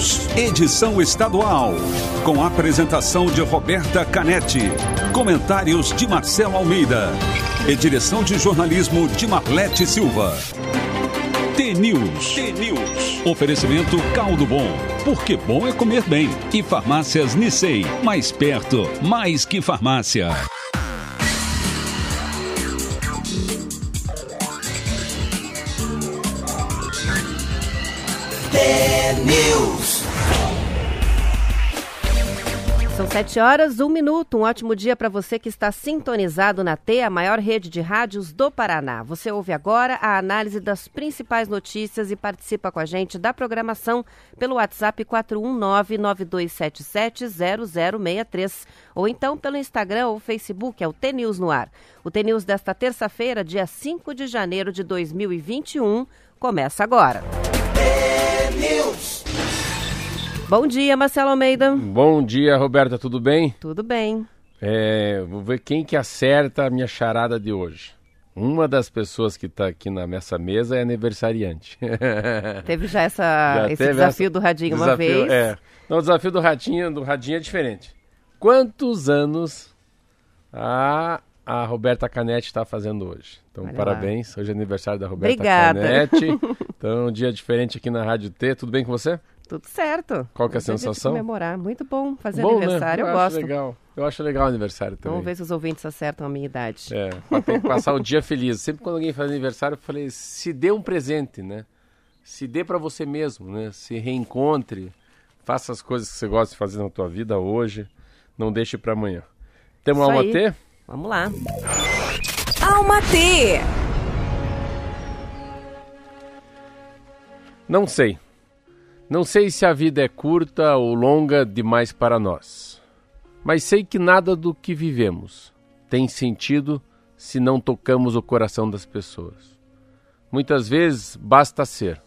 News, edição estadual. Com a apresentação de Roberta Canetti. Comentários de Marcelo Almeida. E direção de jornalismo de Marlete Silva. T-News. T-News. Oferecimento Caldo Bom. Porque bom é comer bem. E farmácias Nissei. Mais perto, mais que farmácia. T-News. São sete horas, um minuto. Um ótimo dia para você que está sintonizado na T, a maior rede de rádios do Paraná. Você ouve agora a análise das principais notícias e participa com a gente da programação pelo WhatsApp 419-9277-0063 ou então pelo Instagram ou Facebook, é o T-News no ar. O T-News desta terça-feira, dia 5 de janeiro de 2021, começa agora. T-News. Bom dia, Marcelo Almeida. Bom dia, Roberta, tudo bem? Tudo bem. É, vou ver quem que acerta a minha charada de hoje. Uma das pessoas que está aqui na nessa mesa é aniversariante. Teve já, essa, já esse desafio essa, do Radinho desafio, uma vez. É. Não, o desafio do Radinho, do Radinho é diferente. Quantos anos a, a Roberta Canetti está fazendo hoje? Então, Olha parabéns. Lá. Hoje é aniversário da Roberta Obrigada. Canetti. Então, um dia diferente aqui na Rádio T. Tudo bem com você? Tudo certo. Qual que é a sensação? comemorar. Muito bom fazer bom, né? aniversário, né? eu, eu gosto. legal. Eu acho legal o aniversário também. Vamos ver se os ouvintes acertam a minha idade. É, tem que passar o dia feliz. Sempre quando alguém faz aniversário, eu falei, se dê um presente, né? Se dê para você mesmo, né? Se reencontre, faça as coisas que você gosta de fazer na tua vida hoje, não deixe para amanhã. Temos uma Alma T? Vamos lá. Alma T! Não sei. Não sei se a vida é curta ou longa demais para nós. Mas sei que nada do que vivemos tem sentido se não tocamos o coração das pessoas. Muitas vezes basta ser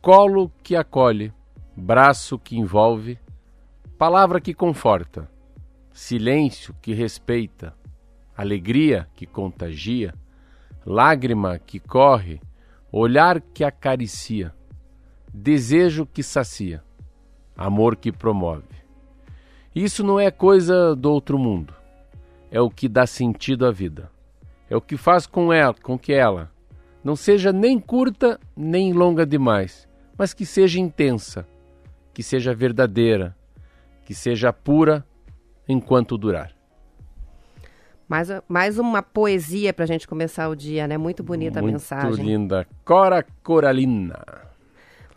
colo que acolhe, braço que envolve, palavra que conforta, silêncio que respeita, alegria que contagia, lágrima que corre, olhar que acaricia, desejo que sacia, amor que promove. Isso não é coisa do outro mundo. É o que dá sentido à vida. É o que faz com ela, com que ela não seja nem curta nem longa demais, mas que seja intensa, que seja verdadeira, que seja pura enquanto durar. Mais, mais uma poesia para a gente começar o dia, né? Muito bonita Muito a mensagem. Muito linda. Cora Coralina.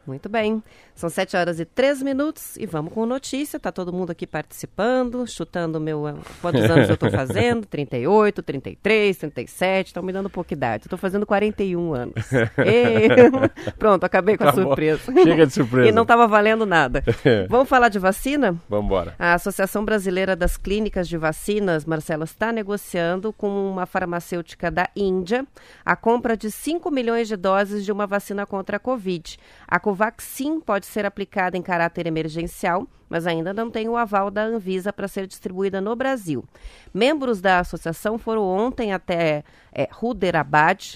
Muito bem. São 7 horas e 3 minutos e vamos com notícia. Tá todo mundo aqui participando, chutando meu quantos anos eu estou fazendo? 38, 33, 37, estão me dando pouca idade. Estou fazendo 41 anos. E... Pronto, acabei com a surpresa. Chega de surpresa. e não estava valendo nada. vamos falar de vacina? Vamos embora. A Associação Brasileira das Clínicas de Vacinas, Marcelo, está negociando com uma farmacêutica da Índia a compra de 5 milhões de doses de uma vacina contra a Covid. A Covaxin pode ser aplicada em caráter emergencial, mas ainda não tem o aval da Anvisa para ser distribuída no Brasil. Membros da associação foram ontem até é,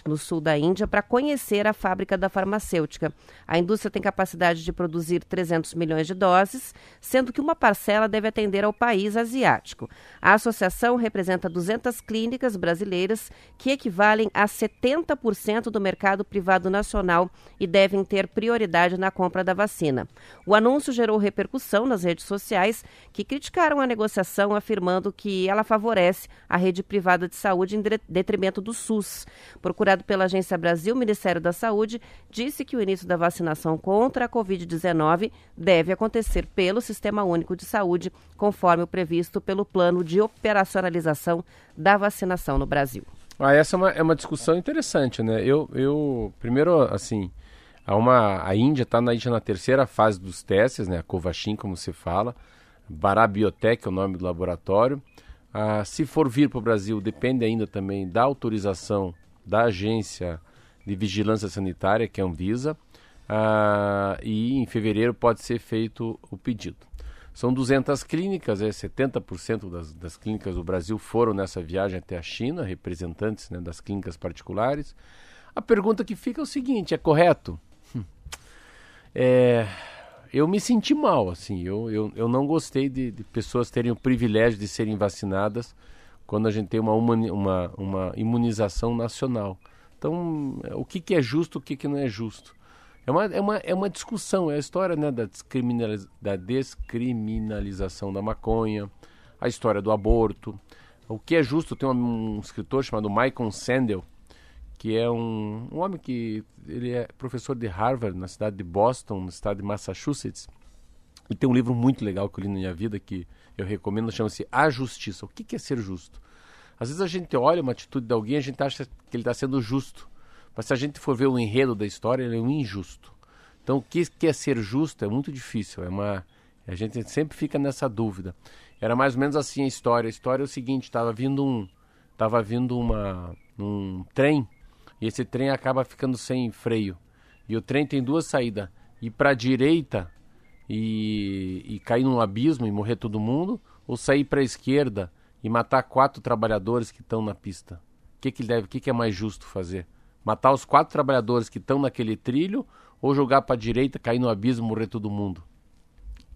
no sul da Índia, para conhecer a fábrica da farmacêutica. A indústria tem capacidade de produzir 300 milhões de doses, sendo que uma parcela deve atender ao país asiático. A associação representa 200 clínicas brasileiras que equivalem a 70% do mercado privado nacional e devem ter prioridade na compra da vacina. O anúncio gerou repercussão nas redes sociais, que criticaram a negociação, afirmando que ela favorece a rede privada de saúde em detrimento do SUS. Procurado pela Agência Brasil, o Ministério da Saúde disse que o início da vacinação contra a Covid-19 deve acontecer pelo Sistema Único de Saúde, conforme o previsto pelo Plano de Operacionalização da Vacinação no Brasil. Ah, essa é uma, é uma discussão interessante, né? Eu, eu primeiro, assim, há uma, a Índia está na, na terceira fase dos testes, né? A Covaxin, como se fala. Barabiotec é o nome do laboratório. Ah, se for vir para o Brasil, depende ainda também da autorização da agência de vigilância sanitária, que é a Anvisa, ah, e em fevereiro pode ser feito o pedido. São 200 clínicas, é, 70% das, das clínicas do Brasil foram nessa viagem até a China, representantes né, das clínicas particulares. A pergunta que fica é o seguinte: é correto? É, eu me senti mal, assim. Eu, eu, eu não gostei de, de pessoas terem o privilégio de serem vacinadas quando a gente tem uma, uma, uma imunização nacional. Então, o que, que é justo, o que, que não é justo? É uma, é, uma, é uma discussão, é a história né, da, descriminaliz, da descriminalização da maconha, a história do aborto. O que é justo, tem um, um escritor chamado Michael Sandel, que é um, um homem que ele é professor de Harvard, na cidade de Boston, no estado de Massachusetts. E tem um livro muito legal que eu li na minha vida, que eu recomendo, chama-se A Justiça. O que, é ser justo? Às vezes a gente olha uma atitude de alguém e a gente acha que ele está sendo justo. Mas se a gente for ver o enredo da história, ele é um injusto. Então, o que, que é ser justo é muito difícil. É uma, a gente sempre fica nessa dúvida. Era mais ou menos assim a história. A história é o seguinte: estava vindo um, estava vindo uma, um trem e esse trem acaba ficando sem freio. E o trem tem duas saídas: ir para a direita e, e cair num abismo e morrer todo mundo, ou sair para a esquerda e matar quatro trabalhadores que estão na pista. O que, que deve, que, que é mais justo fazer? Matar os quatro trabalhadores que estão naquele trilho ou jogar para a direita, cair no abismo, morrer todo mundo?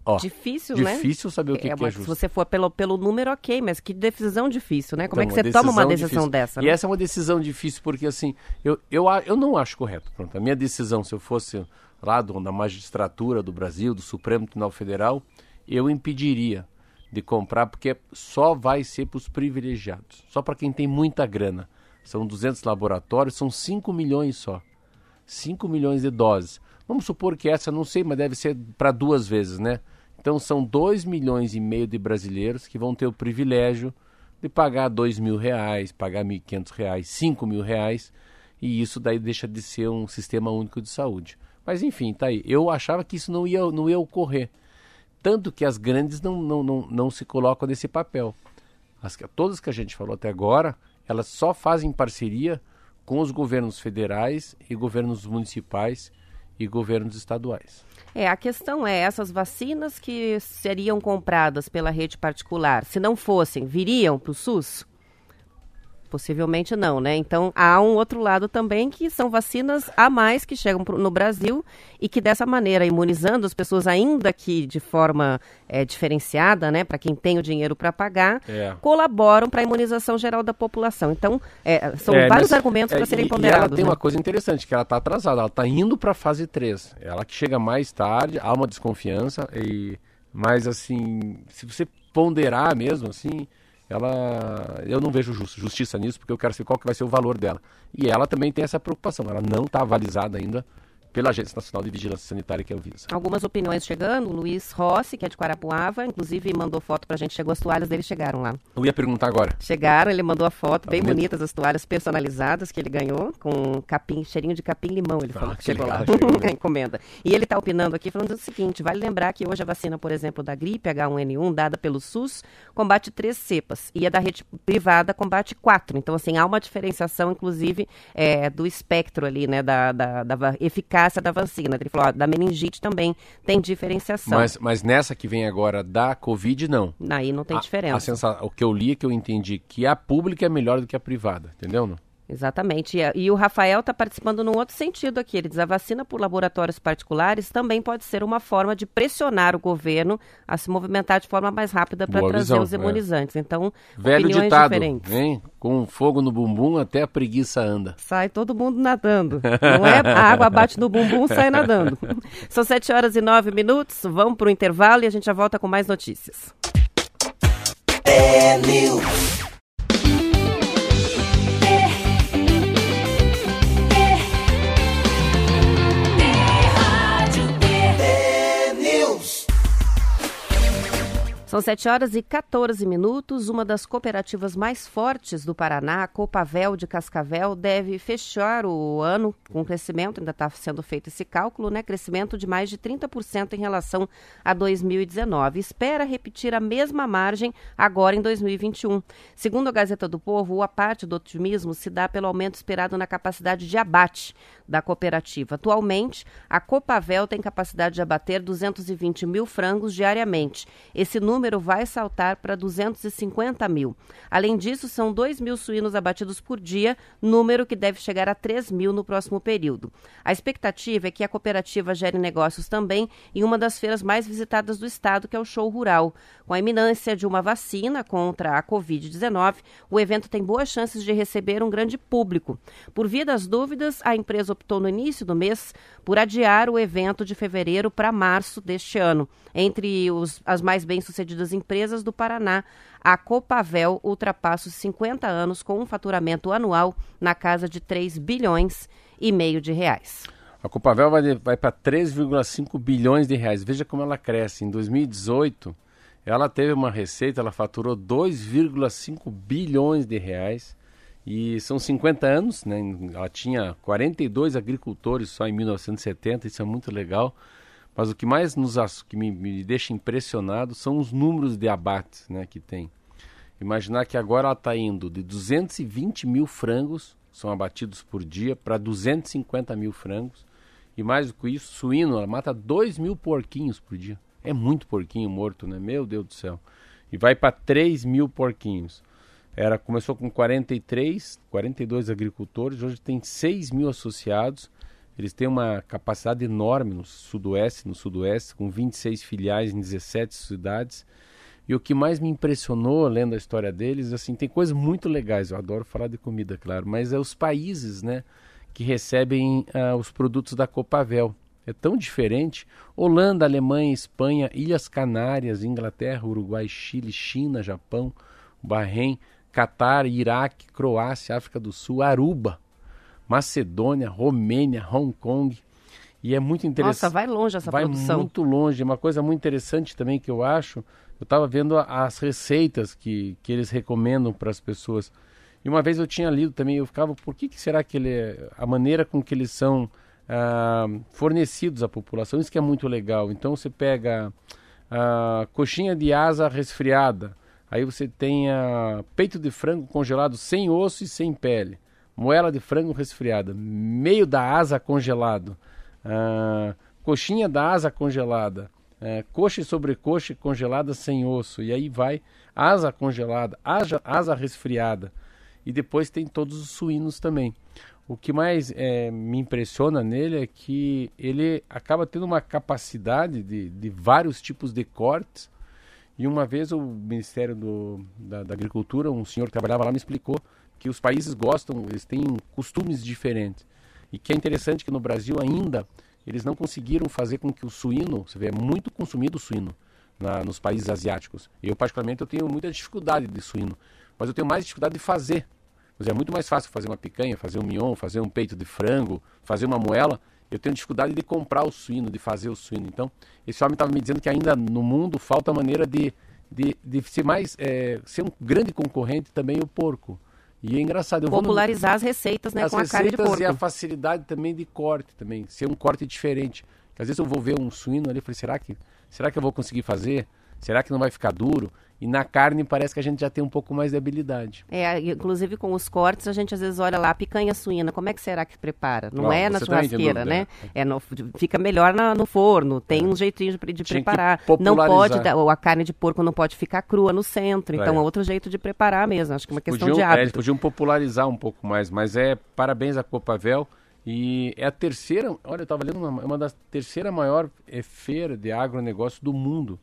Ó, difícil, né? Difícil saber o que é, que é justo. Se você for pelo, pelo número, ok, mas que decisão difícil, né? Como então, é que você toma uma decisão difícil. dessa? Né? E essa é uma decisão difícil porque, assim, eu, eu, eu não acho correto. Pronto, a minha decisão, se eu fosse lá do, da magistratura do Brasil, do Supremo Tribunal Federal, eu impediria de comprar porque só vai ser para os privilegiados, só para quem tem muita grana. São 200 laboratórios, são 5 milhões só. 5 milhões de doses. Vamos supor que essa, não sei, mas deve ser para duas vezes, né? Então são 2 milhões e meio de brasileiros que vão ter o privilégio de pagar 2 mil reais, pagar 1.500 reais, 5 mil reais, e isso daí deixa de ser um sistema único de saúde. Mas enfim, tá aí. Eu achava que isso não ia, não ia ocorrer. Tanto que as grandes não, não, não, não se colocam nesse papel. As, todas que a gente falou até agora, elas só fazem parceria com os governos federais e governos municipais e governos estaduais. É, a questão é, essas vacinas que seriam compradas pela rede particular, se não fossem, viriam para o SUS? Possivelmente não, né? Então há um outro lado também que são vacinas a mais que chegam no Brasil e que dessa maneira, imunizando as pessoas ainda que de forma é, diferenciada, né, para quem tem o dinheiro para pagar, é. colaboram para a imunização geral da população. Então é, são é, vários argumentos para é, serem ponderados. E ela tem né? uma coisa interessante que ela está atrasada, ela está indo para a fase 3. Ela que chega mais tarde, há uma desconfiança e mas assim, se você ponderar mesmo assim, ela eu não vejo justiça nisso porque eu quero saber qual que vai ser o valor dela. E ela também tem essa preocupação ela não está avalizada ainda pela Agência Nacional de Vigilância Sanitária, que é o Visa. Algumas opiniões chegando. O Luiz Rossi, que é de Quarapuava, inclusive mandou foto pra gente. Chegou as toalhas dele, chegaram lá. Eu ia perguntar agora. Chegaram, ele mandou a foto, tá bem bonito. bonitas, as toalhas personalizadas que ele ganhou, com capim, cheirinho de capim-limão, ele ah, falou que chegou legal, lá. Chegou, encomenda. E ele tá opinando aqui, falando o seguinte, vale lembrar que hoje a vacina, por exemplo, da gripe H1N1, dada pelo SUS, combate três cepas. E a da rede privada combate quatro. Então, assim, há uma diferenciação, inclusive, é, do espectro ali, né, da, da, da eficácia eficácia da vacina. Ele falou, ó, da meningite também tem diferenciação. Mas, mas nessa que vem agora da Covid, não. Aí não tem a, diferença. A sensa... O que eu li é que eu entendi que a pública é melhor do que a privada, entendeu? Não? Exatamente. E, e o Rafael está participando num outro sentido aqui. Ele diz a vacina por laboratórios particulares também pode ser uma forma de pressionar o governo a se movimentar de forma mais rápida para trazer visão, os é. imunizantes. É. Então, Velho ditado, diferentes. Hein? Com fogo no bumbum até a preguiça anda. Sai todo mundo nadando. Não é? A água bate no bumbum, sai nadando. São sete horas e nove minutos. Vamos para o intervalo e a gente já volta com mais notícias. É São 7 horas e 14 minutos. Uma das cooperativas mais fortes do Paraná, a Copavel de Cascavel, deve fechar o ano com crescimento, ainda está sendo feito esse cálculo, né? Crescimento de mais de 30% em relação a 2019. Espera repetir a mesma margem agora em 2021. Segundo a Gazeta do Povo, a parte do otimismo se dá pelo aumento esperado na capacidade de abate da cooperativa. Atualmente, a Copavel tem capacidade de abater 220 mil frangos diariamente. Esse número vai saltar para 250 mil. Além disso, são 2 mil suínos abatidos por dia, número que deve chegar a 3 mil no próximo período. A expectativa é que a cooperativa gere negócios também em uma das feiras mais visitadas do estado, que é o Show Rural. Com a iminência de uma vacina contra a Covid-19, o evento tem boas chances de receber um grande público. Por via das dúvidas, a empresa optou no início do mês por adiar o evento de fevereiro para março deste ano. Entre os, as mais bem-sucedidas empresas do Paraná, a Copavel ultrapassa os 50 anos com um faturamento anual na casa de 3 bilhões e meio de reais. A Copavel vai, vai para 3,5 bilhões de reais. Veja como ela cresce. Em 2018, ela teve uma receita, ela faturou 2,5 bilhões de reais. E são 50 anos, né? Ela tinha 42 agricultores só em 1970, isso é muito legal. Mas o que mais nos que me, me deixa impressionado são os números de abates né, que tem. Imaginar que agora ela está indo de 220 mil frangos, são abatidos por dia, para 250 mil frangos. E mais do que isso, suíno, ela mata 2 mil porquinhos por dia. É muito porquinho morto, né? Meu Deus do céu. E vai para 3 mil porquinhos. Era, começou com 43, 42 agricultores, hoje tem 6 mil associados. Eles têm uma capacidade enorme no sudoeste, no sudoeste, com 26 filiais em 17 cidades. E o que mais me impressionou lendo a história deles, assim, tem coisas muito legais. Eu adoro falar de comida, claro, mas é os países, né, que recebem uh, os produtos da Copavel. É tão diferente. Holanda, Alemanha, Espanha, Ilhas Canárias, Inglaterra, Uruguai, Chile, China, Japão, Bahrein, Catar, Iraque, Croácia, África do Sul, Aruba, Macedônia, Romênia, Hong Kong. E é muito interessante. Nossa, vai longe essa vai produção. Vai muito longe. Uma coisa muito interessante também que eu acho, eu estava vendo as receitas que, que eles recomendam para as pessoas. E uma vez eu tinha lido também, eu ficava, por que, que será que ele, a maneira com que eles são ah, fornecidos à população, isso que é muito legal. Então você pega a coxinha de asa resfriada, aí você tem a peito de frango congelado sem osso e sem pele. Moela de frango resfriada, meio da asa congelado, ah, coxinha da asa congelada, ah, coxa e sobrecoxa congelada sem osso, e aí vai asa congelada, asa, asa resfriada, e depois tem todos os suínos também. O que mais é, me impressiona nele é que ele acaba tendo uma capacidade de, de vários tipos de cortes. E uma vez o Ministério do, da, da Agricultura, um senhor que trabalhava lá, me explicou que os países gostam, eles têm costumes diferentes. E que é interessante que no Brasil ainda eles não conseguiram fazer com que o suíno, você vê, é muito consumido o suíno na, nos países asiáticos. Eu, particularmente, eu tenho muita dificuldade de suíno, mas eu tenho mais dificuldade de fazer. Mas é muito mais fácil fazer uma picanha, fazer um mignon, fazer um peito de frango, fazer uma moela. Eu tenho dificuldade de comprar o suíno, de fazer o suíno. Então, esse homem estava me dizendo que ainda no mundo falta maneira de, de, de ser mais, é, ser um grande concorrente também o porco. E é engraçado. Eu Popularizar no... as receitas, né? As com receitas a carne de porco. e a facilidade também de corte também. Ser um corte diferente. Às vezes eu vou ver um suíno ali e falei, será que, será que eu vou conseguir fazer? Será que não vai ficar duro? E na carne parece que a gente já tem um pouco mais de habilidade. É, inclusive com os cortes, a gente às vezes olha lá, picanha suína, como é que será que prepara? Não, é na churrasqueira, né? É. é no, fica melhor na, no forno, tem é. um jeitinho de, de preparar. Não pode, a carne de porco não pode ficar crua no centro, então é, é outro jeito de preparar mesmo. Acho que é uma questão podiam, de hábito. É, eles podiam popularizar um pouco mais, mas é parabéns à Copavel. E é a terceira, olha, eu estava lendo uma, uma das terceira maior é, feira de agronegócio do mundo.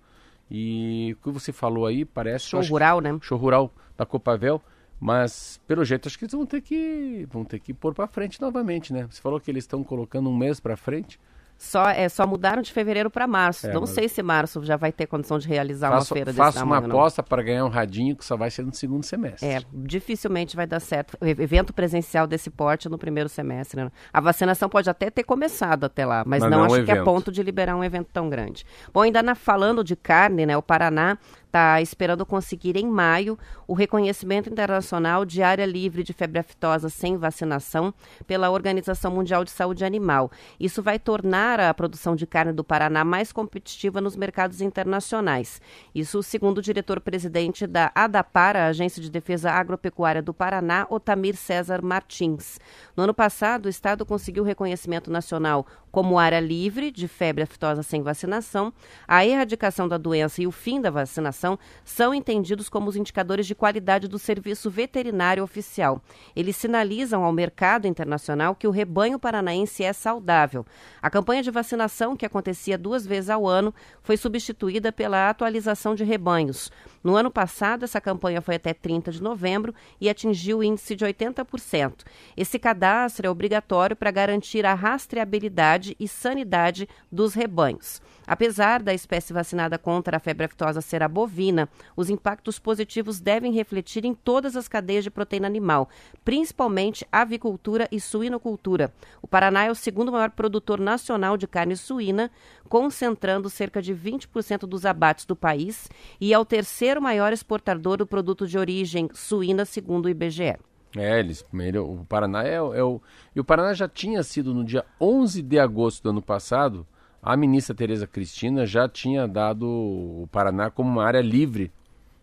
E o que você falou aí parece. Show rural, né? Show rural da Copavel. Mas, pelo jeito, acho que eles vão ter que, vão ter que pôr para frente novamente, né? Você falou que eles estão colocando um mês para frente. Só, é, só mudaram de fevereiro para março. É, não mas... sei se março já vai ter condição de realizar faço, uma feira desse Faço uma aposta para ganhar um radinho que só vai ser no segundo semestre. É, dificilmente vai dar certo. Evento presencial desse porte no primeiro semestre. Né? A vacinação pode até ter começado até lá, mas, mas não, não acho que é ponto de liberar um evento tão grande. Bom, ainda na, falando de carne, né? O Paraná está esperando conseguir em maio o reconhecimento internacional de área livre de febre aftosa sem vacinação pela Organização Mundial de Saúde Animal. Isso vai tornar a produção de carne do Paraná mais competitiva nos mercados internacionais. Isso segundo o diretor-presidente da ADAPAR, a Agência de Defesa Agropecuária do Paraná, Otamir César Martins. No ano passado, o Estado conseguiu reconhecimento nacional como área livre de febre aftosa sem vacinação, a erradicação da doença e o fim da vacinação são entendidos como os indicadores de qualidade do serviço veterinário oficial. Eles sinalizam ao mercado internacional que o rebanho paranaense é saudável. A campanha de vacinação, que acontecia duas vezes ao ano, foi substituída pela atualização de rebanhos. No ano passado, essa campanha foi até 30 de novembro e atingiu o índice de 80%. Esse cadastro é obrigatório para garantir a rastreabilidade e sanidade dos rebanhos. Apesar da espécie vacinada contra a febre aftosa ser a bovina, os impactos positivos devem refletir em todas as cadeias de proteína animal, principalmente avicultura e suinocultura. O Paraná é o segundo maior produtor nacional de carne suína, concentrando cerca de 20% dos abates do país, e é o terceiro maior exportador do produto de origem suína, segundo o IBGE. É, eles o Paraná é, é o. E o Paraná já tinha sido no dia 11 de agosto do ano passado a ministra Tereza Cristina já tinha dado o Paraná como uma área livre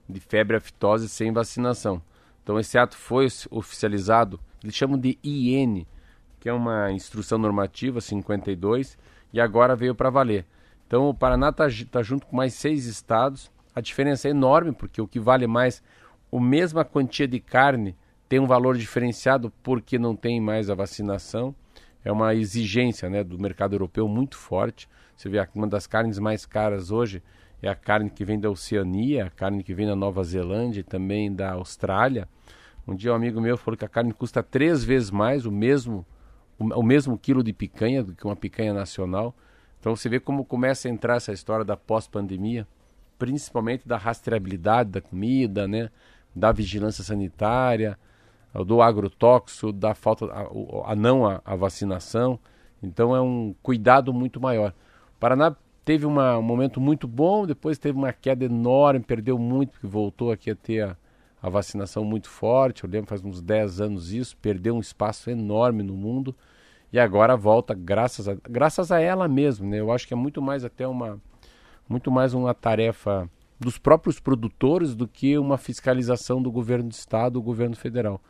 de febre aftosa sem vacinação. Então esse ato foi oficializado, eles chamam de IN, que é uma instrução normativa 52, e agora veio para valer. Então o Paraná está tá junto com mais seis estados. A diferença é enorme, porque o que vale mais, a mesma quantia de carne tem um valor diferenciado porque não tem mais a vacinação é uma exigência né, do mercado europeu muito forte. Você vê uma das carnes mais caras hoje é a carne que vem da Oceania, a carne que vem da Nova Zelândia e também da Austrália. Um dia um amigo meu falou que a carne custa três vezes mais o mesmo o, mesmo quilo de picanha do que uma picanha nacional. Então você vê como começa a entrar essa história da pós-pandemia, principalmente da rastreabilidade da comida, né, da vigilância sanitária, do agrotóxico, da falta, a, a não a, a, vacinação. Então é um cuidado muito maior. O Paraná teve uma, um momento muito bom, depois teve uma queda enorme, perdeu muito, porque voltou aqui a ter a, a vacinação muito forte. Eu lembro faz uns 10 anos isso, perdeu um espaço enorme no mundo e agora volta graças a, graças a ela mesmo, né? Eu acho que é muito mais até uma muito mais uma tarefa dos próprios produtores do que uma fiscalização do governo do estado, do governo federal.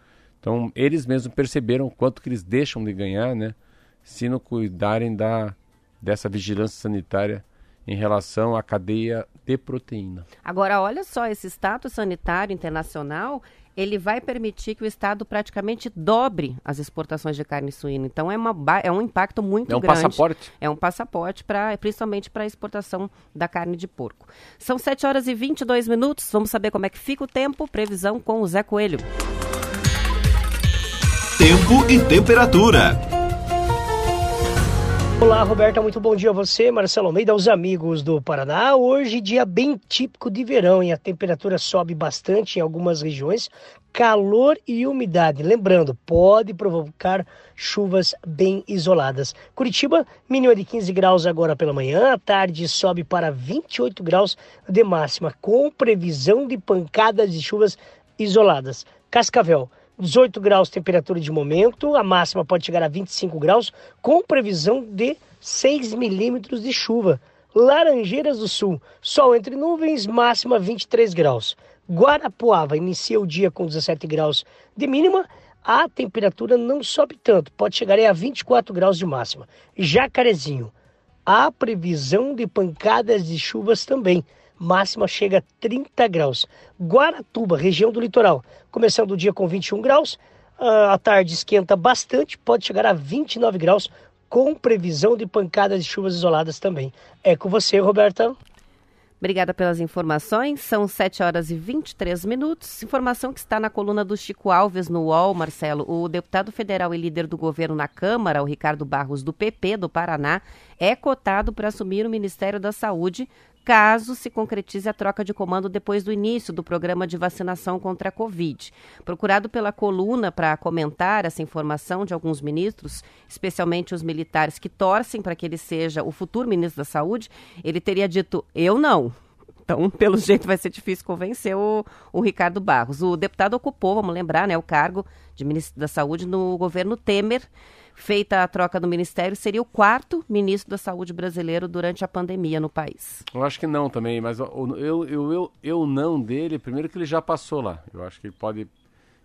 Então, eles mesmos perceberam o quanto que eles deixam de ganhar, né? Se não cuidarem da, dessa vigilância sanitária em relação à cadeia de proteína. Agora, olha só, esse status sanitário internacional, ele vai permitir que o Estado praticamente dobre as exportações de carne suína. Então, é, uma, é um impacto muito grande. É um grande. passaporte? É um passaporte, pra, principalmente para a exportação da carne de porco. São 7 horas e 22 minutos. Vamos saber como é que fica o tempo. Previsão com o Zé Coelho. Tempo e temperatura. Olá, Roberta, muito bom dia a você, Marcelo Almeida, aos amigos do Paraná. Hoje, dia bem típico de verão e a temperatura sobe bastante em algumas regiões. Calor e umidade. Lembrando, pode provocar chuvas bem isoladas. Curitiba, mínima de 15 graus agora pela manhã, à tarde sobe para 28 graus de máxima, com previsão de pancadas de chuvas isoladas. Cascavel, 18 graus temperatura de momento, a máxima pode chegar a 25 graus, com previsão de 6 milímetros de chuva. Laranjeiras do Sul, sol entre nuvens, máxima 23 graus. Guarapuava inicia o dia com 17 graus de mínima, a temperatura não sobe tanto, pode chegar a 24 graus de máxima. Jacarezinho, há previsão de pancadas de chuvas também máxima chega a 30 graus. Guaratuba, região do litoral, começando o dia com 21 graus, à tarde esquenta bastante, pode chegar a 29 graus, com previsão de pancadas de chuvas isoladas também. É com você, Roberta. Obrigada pelas informações. São 7 horas e 23 minutos. Informação que está na coluna do Chico Alves no UOL, Marcelo. O deputado federal e líder do governo na Câmara, o Ricardo Barros, do PP do Paraná, é cotado para assumir o Ministério da Saúde caso se concretize a troca de comando depois do início do programa de vacinação contra a Covid. Procurado pela coluna para comentar essa informação de alguns ministros, especialmente os militares que torcem para que ele seja o futuro ministro da Saúde, ele teria dito: eu não. Então, pelo jeito, vai ser difícil convencer o, o Ricardo Barros. O deputado ocupou, vamos lembrar, né, o cargo de ministro da Saúde no governo Temer feita a troca do ministério, seria o quarto ministro da Saúde brasileiro durante a pandemia no país. Eu acho que não também, mas eu, eu, eu, eu, não dele, primeiro que ele já passou lá. Eu acho que ele pode.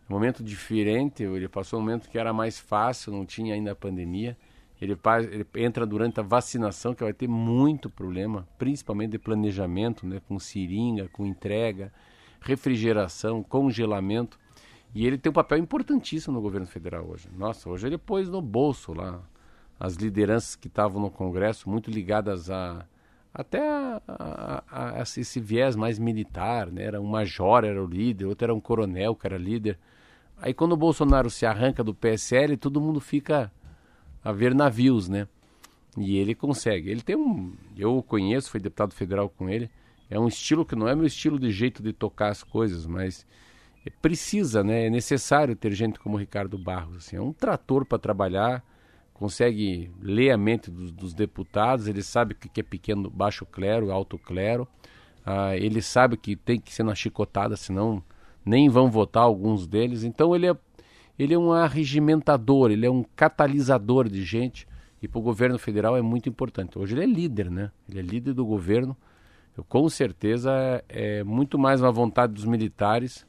Um momento diferente, ele passou um momento que era mais fácil, não tinha ainda a pandemia. Ele, faz, ele entra durante a vacinação, que vai ter muito problema, principalmente de planejamento, né, com seringa, com entrega, refrigeração, congelamento. E ele tem um papel importantíssimo no governo federal hoje. Nossa, hoje ele pôs no bolso lá as lideranças que estavam no Congresso, muito ligadas a até a, a, a, esse viés mais militar, né? Era um major, era o líder, outro era um coronel que era líder. Aí quando o Bolsonaro se arranca do PSL, todo mundo fica a ver navios, né? E ele consegue. Ele tem um. Eu o conheço, fui deputado federal com ele. É um estilo que não é meu estilo de jeito de tocar as coisas, mas precisa, né? É necessário ter gente como Ricardo Barros. Assim, é um trator para trabalhar, consegue ler a mente dos, dos deputados, ele sabe o que é pequeno, baixo clero, alto clero. Ah, ele sabe que tem que ser na chicotada, senão nem vão votar alguns deles. Então ele é ele é um arregimentador, ele é um catalisador de gente e para o governo federal é muito importante. Hoje ele é líder, né? Ele é líder do governo. Eu, com certeza é, é muito mais uma vontade dos militares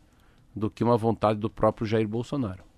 do que uma vontade do próprio Jair Bolsonaro.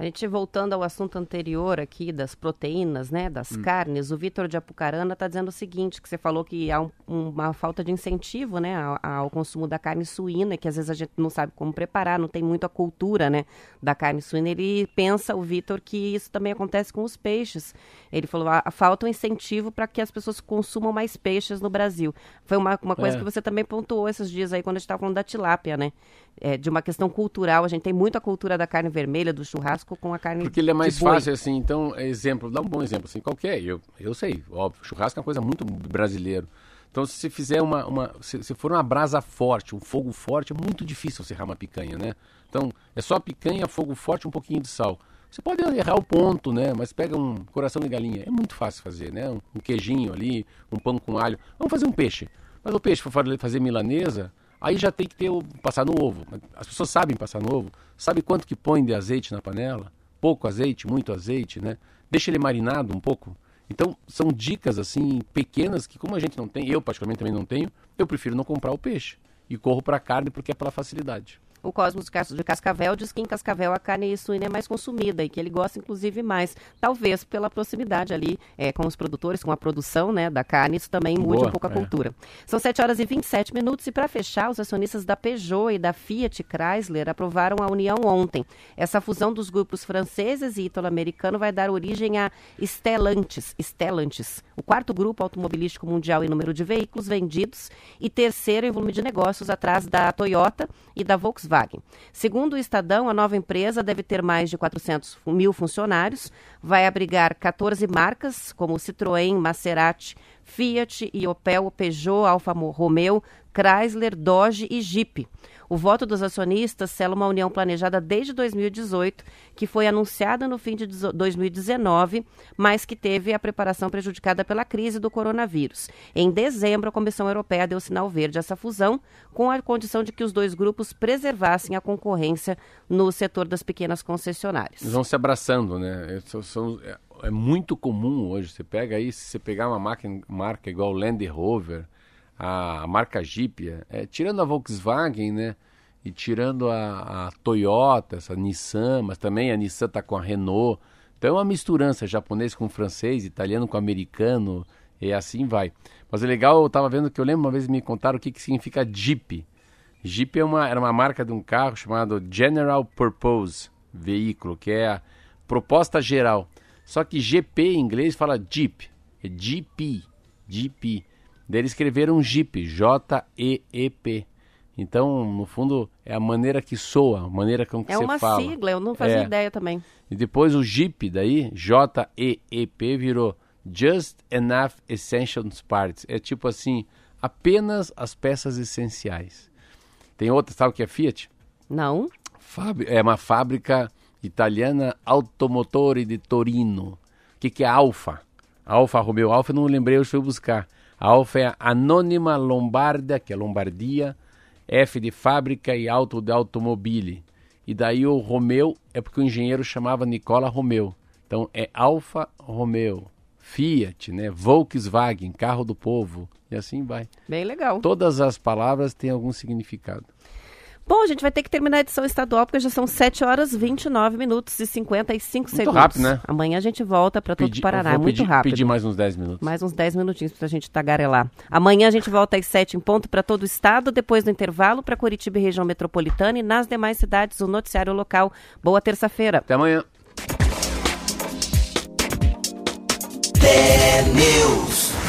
A gente voltando ao assunto anterior aqui das proteínas, né, das hum. carnes, o Vitor de Apucarana está dizendo o seguinte, que você falou que há um, uma falta de incentivo, né, ao, ao, consumo da carne suína, que às vezes a gente não sabe como preparar, não tem muita cultura, né, da carne suína. Ele pensa, o Vitor, que isso também acontece com os peixes. Ele falou, a, a falta um incentivo para que as pessoas consumam mais peixes no Brasil. Foi uma, uma coisa é. que você também pontuou esses dias aí quando a gente estava falando da tilápia, né, é, de uma questão cultural. A gente tem muita cultura da carne vermelha, do churrasco com a carne Porque ele é mais fácil, assim. Então, exemplo, dá um bom exemplo, assim, qualquer. Eu, eu sei, óbvio, churrasco é uma coisa muito brasileira. Então, se você fizer uma. uma se, se, for uma brasa forte, um fogo forte, é muito difícil você errar uma picanha, né? Então, é só picanha, fogo forte um pouquinho de sal. Você pode errar o ponto, né? Mas pega um coração de galinha. É muito fácil fazer, né? Um, um queijinho ali, um pão com alho. Vamos fazer um peixe. Mas o peixe for fazer milanesa, Aí já tem que ter o passar no ovo. As pessoas sabem passar no ovo. Sabe quanto que põe de azeite na panela? Pouco azeite, muito azeite, né? Deixa ele marinado um pouco. Então, são dicas assim pequenas que como a gente não tem, eu particularmente também não tenho, eu prefiro não comprar o peixe e corro para a carne porque é pela facilidade. O Cosmos de Cascavel diz que em Cascavel a carne suína é mais consumida e que ele gosta, inclusive, mais. Talvez pela proximidade ali é, com os produtores, com a produção né, da carne, isso também mude Boa, um pouco a é. cultura. São 7 horas e 27 minutos e, para fechar, os acionistas da Peugeot e da Fiat Chrysler aprovaram a união ontem. Essa fusão dos grupos franceses e italo-americano vai dar origem a Stellantis, Stellantis, o quarto grupo automobilístico mundial em número de veículos vendidos e terceiro em volume de negócios atrás da Toyota e da Volkswagen. Volkswagen. Segundo o Estadão, a nova empresa deve ter mais de 400 mil funcionários, vai abrigar 14 marcas, como Citroën, Maserati, Fiat e Opel, Peugeot, Alfa Romeo, Chrysler, Dodge e Jeep. O voto dos acionistas sela uma união planejada desde 2018, que foi anunciada no fim de 2019, mas que teve a preparação prejudicada pela crise do coronavírus. Em dezembro, a Comissão Europeia deu sinal verde a essa fusão, com a condição de que os dois grupos preservassem a concorrência no setor das pequenas concessionárias. Eles vão se abraçando, né? É, é muito comum hoje. Você pega aí, se você pegar uma marca igual Land Rover, a, marca Jeep, é, tirando a Volkswagen, né? E tirando a, a, Toyota, essa Nissan, mas também a Nissan está com a Renault. Então é uma misturança japonês com francês, italiano com americano, e assim vai. Mas é legal, eu estava vendo que eu lembro uma vez me contaram o que, que significa Jeep. Jeep é uma, era uma marca de um carro chamado General Purpose Veículo, que é a proposta geral. Só que GP em inglês fala Jeep, é GP, GP. Daí eles escreveram Jeep, J-E-E-P. Então, no fundo, é a maneira que soa, a maneira com que é você fala. É uma sigla, eu não fazia é. ideia também. E depois o Jeep, daí, J-E-E-P, virou Just Enough Essential Parts. É tipo assim, apenas as peças essenciais. Tem outra, sabe o que é Fiat? Não. Fábio, é uma fábrica italiana Automotore de Torino. O que, que é Alfa? Alfa Romeo Alfa, não lembrei, eu fui buscar. A Alfa é Anônima Lombardia, que é Lombardia, F de fábrica e auto de automobile. E daí o Romeo é porque o engenheiro chamava Nicola Romeo. Então é Alfa Romeo, Fiat, né? Volkswagen, carro do povo. E assim vai. Bem legal. Todas as palavras têm algum significado. Bom, a gente vai ter que terminar a edição estadual porque já são 7 horas 29 minutos e 55 Muito segundos. rápido, né? Amanhã a gente volta para todo o Paraná. É muito pedir, rápido. pedir mais uns 10 minutos. Mais uns 10 minutinhos pra gente tagarelar. Amanhã a gente volta às 7 em ponto para todo o estado, depois do intervalo para Curitiba e região metropolitana e nas demais cidades o noticiário local. Boa terça-feira. Até amanhã. Seja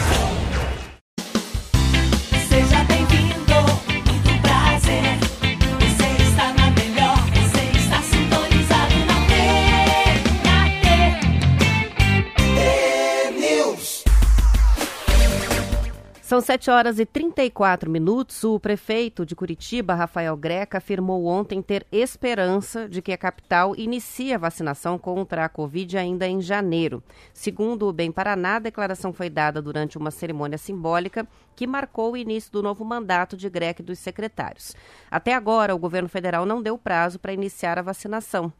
São 7 horas e 34 minutos. O prefeito de Curitiba, Rafael Greca, afirmou ontem ter esperança de que a capital inicie a vacinação contra a Covid ainda em janeiro. Segundo o Bem Paraná, a declaração foi dada durante uma cerimônia simbólica que marcou o início do novo mandato de Greca e dos secretários. Até agora, o governo federal não deu prazo para iniciar a vacinação.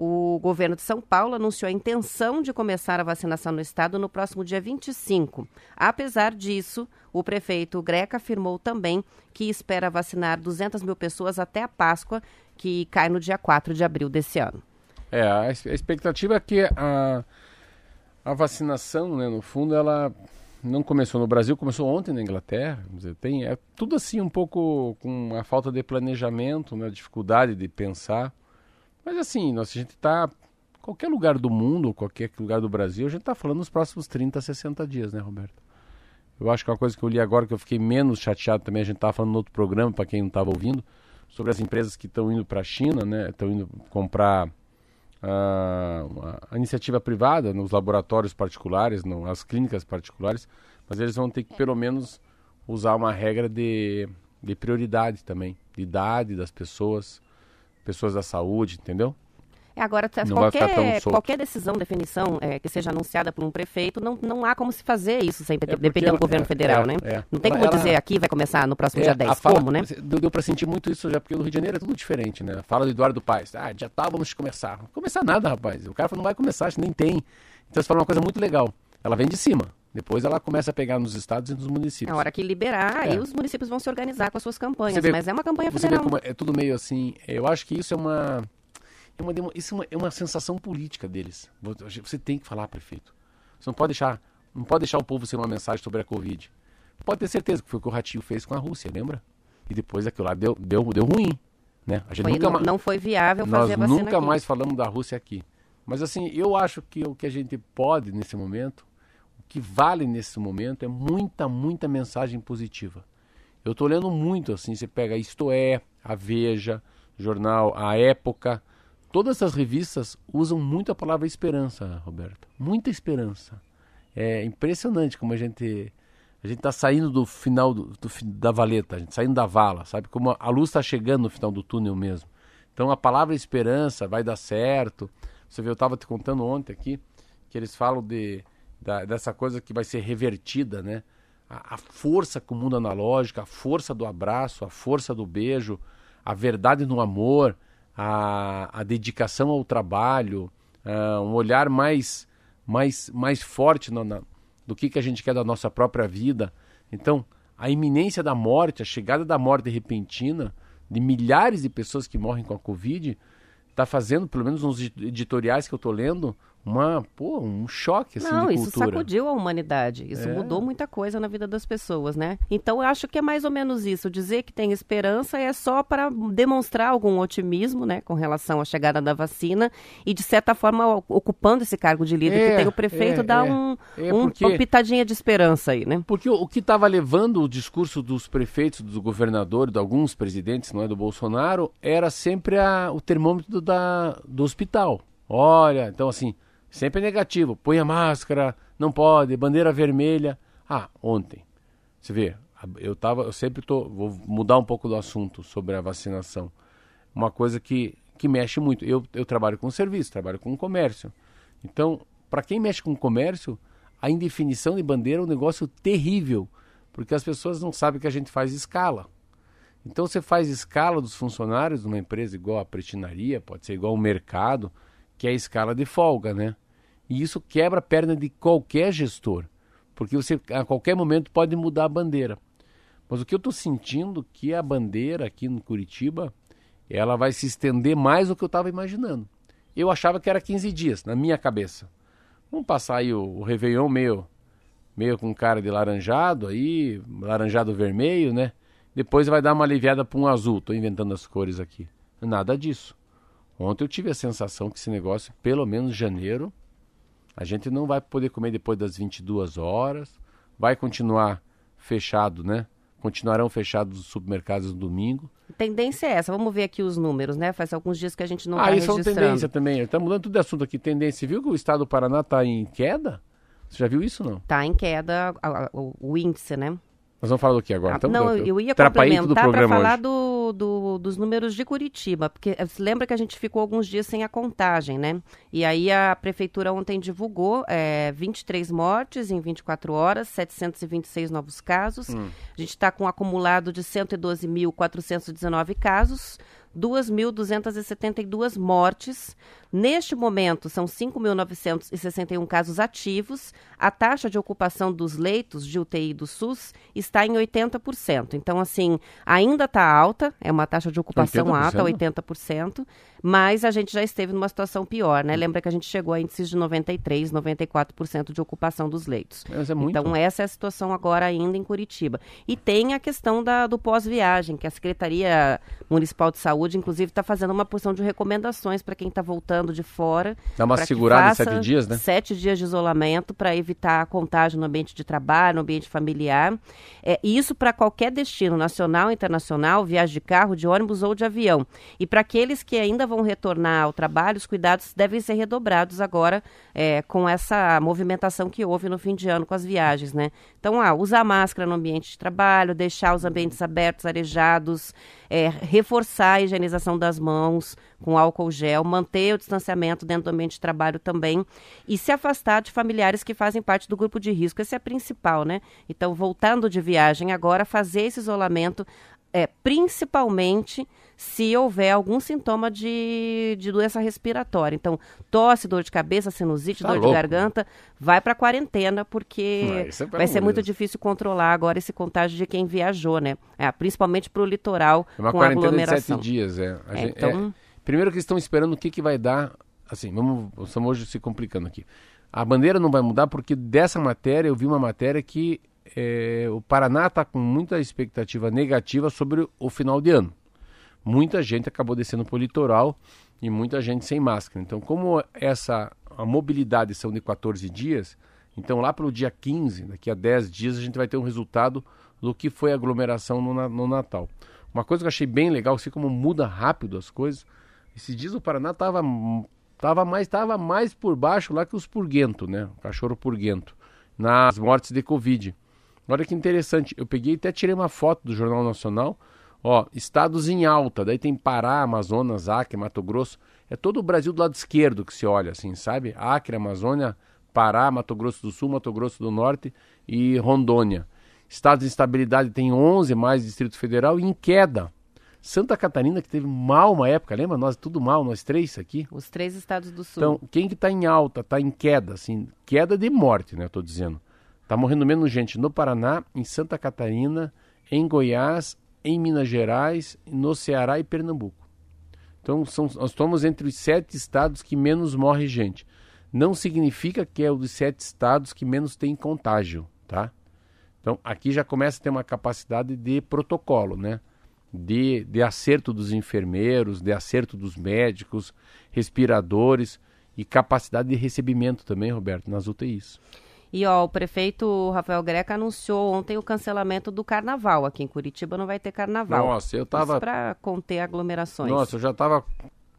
O governo de São Paulo anunciou a intenção de começar a vacinação no estado no próximo dia 25. Apesar disso, o prefeito Greca afirmou também que espera vacinar 200 mil pessoas até a Páscoa, que cai no dia 4 de abril desse ano. É, a expectativa é que a, a vacinação, né, no fundo, ela não começou no Brasil, começou ontem na Inglaterra. Dizer, tem, é tudo assim um pouco com a falta de planejamento, né, dificuldade de pensar. Mas assim, nós, a gente está, qualquer lugar do mundo, qualquer lugar do Brasil, a gente está falando nos próximos 30, 60 dias, né, Roberto? Eu acho que uma coisa que eu li agora, que eu fiquei menos chateado também, a gente estava falando no outro programa, para quem não estava ouvindo, sobre as empresas que estão indo para a China, né, estão indo comprar a, a iniciativa privada nos laboratórios particulares, não, as clínicas particulares, mas eles vão ter que pelo menos usar uma regra de, de prioridade também, de idade das pessoas, pessoas da saúde, entendeu? É, Agora, tá- Não qualquer, qualquer decisão, definição é, que seja anunciada por um prefeito, não, não há como se fazer isso sem É ela- do governo é, federal, é, né? é. Não tem como ela- dizer aqui vai começar no próximo dia É, 10. a fala- como, né? Deu, deu para sentir muito isso já, porque no Rio de Janeiro é tudo diferente, né? Fala do Eduardo Paes. Ah, já tá, vamos começar. Não começar nada, rapaz. O cara falou, não vai começar, acho que nem tem. Então você fala uma coisa muito legal. Ela vem de cima. Depois ela começa a pegar nos estados e nos municípios. Na hora que liberar, É. aí os municípios vão se organizar com as suas campanhas. Vê- mas é uma campanha federal. como é tudo meio assim. Eu acho que isso é uma. É uma, isso é uma, é uma sensação política deles. Você tem que falar, prefeito. Você não pode deixar. Não pode deixar o povo sem uma mensagem sobre a Covid. Pode ter certeza que foi o que o Ratinho fez com a Rússia, lembra? E depois aquilo lá deu, deu, deu ruim. Né? A gente Foi- nunca não, não foi viável Nós fazer a vacina nunca aqui. mais falamos da Rússia aqui. Mas assim, eu acho que o que a gente pode nesse momento, que vale nesse momento é muita, muita mensagem positiva. Eu estou lendo muito assim, você pega Isto É, a Veja, jornal A Época, todas essas revistas usam muito a palavra esperança, Roberto. Muita esperança. É impressionante como a gente a gente está saindo do final do, do da valeta, a gente saindo da vala, sabe? Como a, a luz está chegando no final do túnel mesmo. Então a palavra esperança vai dar certo. Você vê, eu estava te contando ontem aqui que eles falam de, da- dessa coisa que vai ser revertida, né? A, a força com o mundo analógico, a força do abraço, a força do beijo, a verdade no amor, a, a dedicação ao trabalho, ah, um olhar mais, mais, mais forte no- na- do que, que a gente quer da nossa própria vida. Então, a iminência da morte, a chegada da morte repentina de milhares de pessoas que morrem com a Covid, está fazendo, pelo menos nos editoriais que eu estou lendo, uma, pô, um choque assim, Não, isso sacudiu a humanidade. Isso É. mudou muita coisa na vida das pessoas, né? Então eu acho que é mais ou menos isso. Dizer que tem esperança é só para demonstrar algum otimismo, né, com relação à chegada da vacina e de certa forma ocupando esse cargo de líder É, que tem o prefeito é, dá é. um, É um- porque- uma pitadinha de esperança aí, né? Porque o, o que estava levando o discurso dos prefeitos, do governador, de alguns presidentes, não é do Bolsonaro, era sempre a- o termômetro da, do hospital. Olha, então assim, sempre negativo. Põe a máscara, não pode, bandeira vermelha. Ah, ontem, você vê, eu tava, eu sempre tô, vou mudar um pouco do assunto sobre a vacinação. Uma coisa que, que mexe muito. Eu, eu trabalho com serviço, trabalho com comércio. Então, para quem mexe com comércio, a indefinição de bandeira é um negócio terrível, porque as pessoas não sabem que a gente faz escala. Então você faz escala dos funcionários de uma empresa igual a pretinaria, pode ser igual ao mercado, que é a escala de folga, né? E isso quebra a perna de qualquer gestor, porque você a qualquer momento pode mudar a bandeira. Mas o que eu estou sentindo que a bandeira aqui no Curitiba, ela vai se estender mais do que eu estava imaginando. Eu achava que era 15 dias, na minha cabeça. Vamos passar aí o, o Réveillon meio, meio com cara de laranjado aí, laranjado vermelho, né? Depois vai dar uma aliviada para um azul. Estou inventando as cores aqui. Nada disso. Ontem eu tive a sensação que esse negócio, pelo menos janeiro, a gente não vai poder comer depois das 22 horas. Vai continuar fechado, né? Continuarão fechados os supermercados no domingo. Tendência é essa. Vamos ver aqui os números, né? Faz alguns dias que a gente não ah, está isso é uma registrando. tendência também. Está mudando tudo de assunto aqui. Tendência. Viu que o estado do Paraná está em queda? Você já viu isso não? Tá em queda a- a- o, o índice, né? Nós vamos falar do que agora? Então, não, eu ia tudo o complementar para falar do, do- dos números de Curitiba, porque eh, lembra que a gente ficou alguns dias sem a contagem, né? E aí a prefeitura ontem divulgou eh, 23 mortes em 24 horas, 726 novos casos. Hum. A gente está com um acumulado de 112.419 casos. 2.272 mortes. Neste momento, são 5.961 casos ativos. A taxa de ocupação dos leitos de UTI do SUS está em 80%. Então, assim, ainda está alta, é uma taxa de ocupação 80%? alta, 80%, mas a gente já esteve numa situação pior, né? Lembra que a gente chegou a índices de 93%, 94% de ocupação dos leitos. É. Então, essa é a situação agora ainda em Curitiba. E tem a questão da, do pós-viagem, que a Secretaria Municipal de Saúde, inclusive, está fazendo uma porção de recomendações para quem está voltando de fora. Dá uma segurada em sete dias, né? Sete dias de isolamento para evitar a contágio no ambiente de trabalho, no ambiente familiar. É, e isso para qualquer destino, nacional, internacional, viagem de carro, de ônibus ou de avião. E para aqueles que ainda vão retornar ao trabalho, os cuidados devem ser redobrados agora é, com essa movimentação que houve no fim de ano com as viagens, né? Então, ah, usar máscara no ambiente de trabalho, deixar os ambientes abertos, arejados, é, reforçar a higienização das mãos com álcool gel, manter o distanciamento dentro do ambiente de trabalho também e se afastar de familiares que fazem parte do grupo de risco. Esse é principal, né? Então, voltando de viagem agora, fazer esse isolamento, é, principalmente se houver algum sintoma de, de doença respiratória. Então, tosse, dor de cabeça, sinusite, Tá dor louco. de garganta, vai para quarentena, porque é vai ser de muito difícil controlar agora esse contágio de quem viajou, né? É, principalmente para o litoral, É uma com quarentena de aglomeração. sete dias, é. É, gente- então- é, Primeiro que eles estão esperando o que, que vai dar. Assim, vamos, estamos hoje se complicando aqui. A bandeira não vai mudar porque dessa matéria, eu vi uma matéria que é, o Paraná está com muita expectativa negativa sobre o- final de ano. Muita gente acabou descendo para o litoral e muita gente sem máscara. Então, como essa a mobilidade são de 14 dias, então lá para o dia 15, daqui a 10 dias, a gente vai ter um resultado do que foi a aglomeração no, no Natal. Uma coisa que eu achei bem legal, assim como muda rápido as coisas, esses dias o Paraná estava tava mais, tava mais por baixo lá que os purguento, né? O cachorro purguento, nas mortes de Covid. Olha que interessante, eu peguei até tirei uma foto do Jornal Nacional, ó, estados em alta, daí tem Pará, Amazonas, Acre, Mato Grosso, é todo o Brasil do lado esquerdo que se olha, assim, sabe? Acre, Amazônia, Pará, Mato Grosso do Sul, Mato Grosso do Norte e Rondônia. Estados de instabilidade tem 11 mais Distrito Federal e em queda. Santa Catarina que teve mal uma época, lembra? Nós tudo mal, nós três aqui. Os três estados do sul. Então, quem que está em alta, está em queda, assim, queda de morte, né, eu tô dizendo. Tá morrendo menos gente no Paraná, em Santa Catarina, em Goiás, em Minas Gerais, no Ceará e Pernambuco. Então, são, nós estamos entre os sete estados que menos morre gente. Não significa que é o dos sete estados que menos tem contágio, tá? Então, aqui já começa a ter uma capacidade de protocolo, né? De, de acerto dos enfermeiros, de acerto dos médicos, respiradores e capacidade de recebimento também, Roberto, nas UTIs. E ó, o prefeito Rafael Greca anunciou ontem o cancelamento do carnaval. Aqui em Curitiba não vai ter carnaval. Nossa, eu tava. Para conter aglomerações. Nossa, eu já tava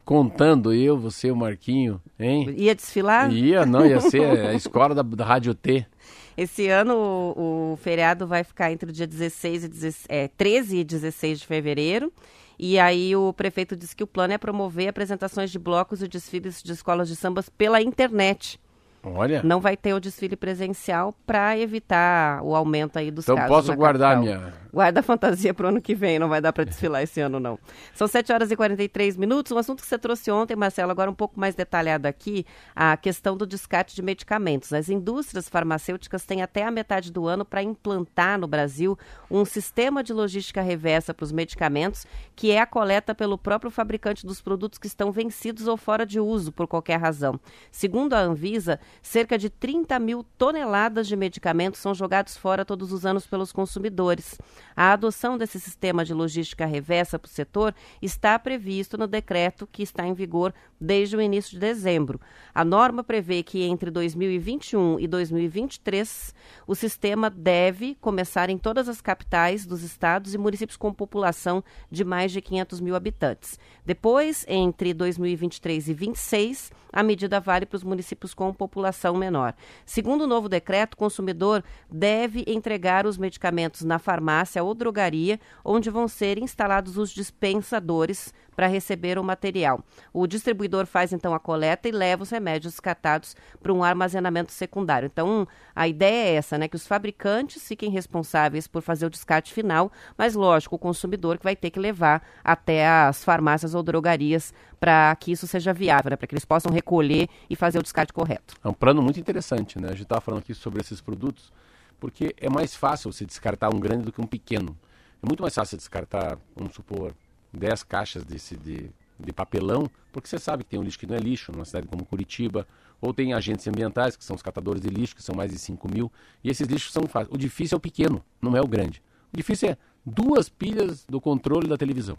contando eu, você, o Marquinho, hein? Ia desfilar? Ia, não, ia ser a escola da, da Rádio T. Esse ano o, o feriado vai ficar entre o dia 16 e 16, é, 13 e 16 de fevereiro. E aí o prefeito disse que o plano é promover apresentações de blocos e desfiles de escolas de sambas pela internet. Olha. Não vai ter o desfile presencial para evitar o aumento aí dos então casos. posso na guardar capital. minha, Guarda a fantasia para o ano que vem, não vai dar para desfilar esse ano, não. São 7 horas e 43 minutos. Um assunto que você trouxe ontem, Marcelo, agora um pouco mais detalhado aqui, a questão do descarte de medicamentos. As indústrias farmacêuticas têm até a metade do ano para implantar no Brasil um sistema de logística reversa para os medicamentos, que é a coleta pelo próprio fabricante dos produtos que estão vencidos ou fora de uso por qualquer razão. Segundo a Anvisa, cerca de 30 mil toneladas de medicamentos são jogados fora todos os anos pelos consumidores. A adoção desse sistema de logística reversa para o setor está previsto no decreto que está em vigor desde o início de dezembro. A norma prevê que entre 2021 e 2023 o sistema deve começar em todas as capitais dos estados e municípios com população de mais de 500 mil habitantes. Depois, entre 2023 e 2026, a medida vale para os municípios com população menor. Segundo o novo decreto, o consumidor deve entregar os medicamentos na farmácia ou drogaria, onde vão ser instalados os dispensadores para receber o material. O distribuidor faz então a coleta e leva os remédios descartados para um armazenamento secundário. Então, a ideia é essa, né, que os fabricantes fiquem responsáveis por fazer o descarte final, mas lógico, o consumidor que vai ter que levar até as farmácias ou drogarias para que isso seja viável, né, para que eles possam recolher e fazer o descarte correto. É um plano muito interessante, né? A gente estava falando aqui sobre esses produtos, porque é mais fácil você descartar um grande do que um pequeno. É muito mais fácil descartar, vamos supor, 10 caixas desse, de, de papelão, porque você sabe que tem um lixo que não é lixo, numa cidade como Curitiba, ou tem agentes ambientais, que são os catadores de lixo, que são mais de 5 mil, e esses lixos são fáceis. O difícil é o pequeno, não é o grande. O difícil é duas pilhas do controle da televisão.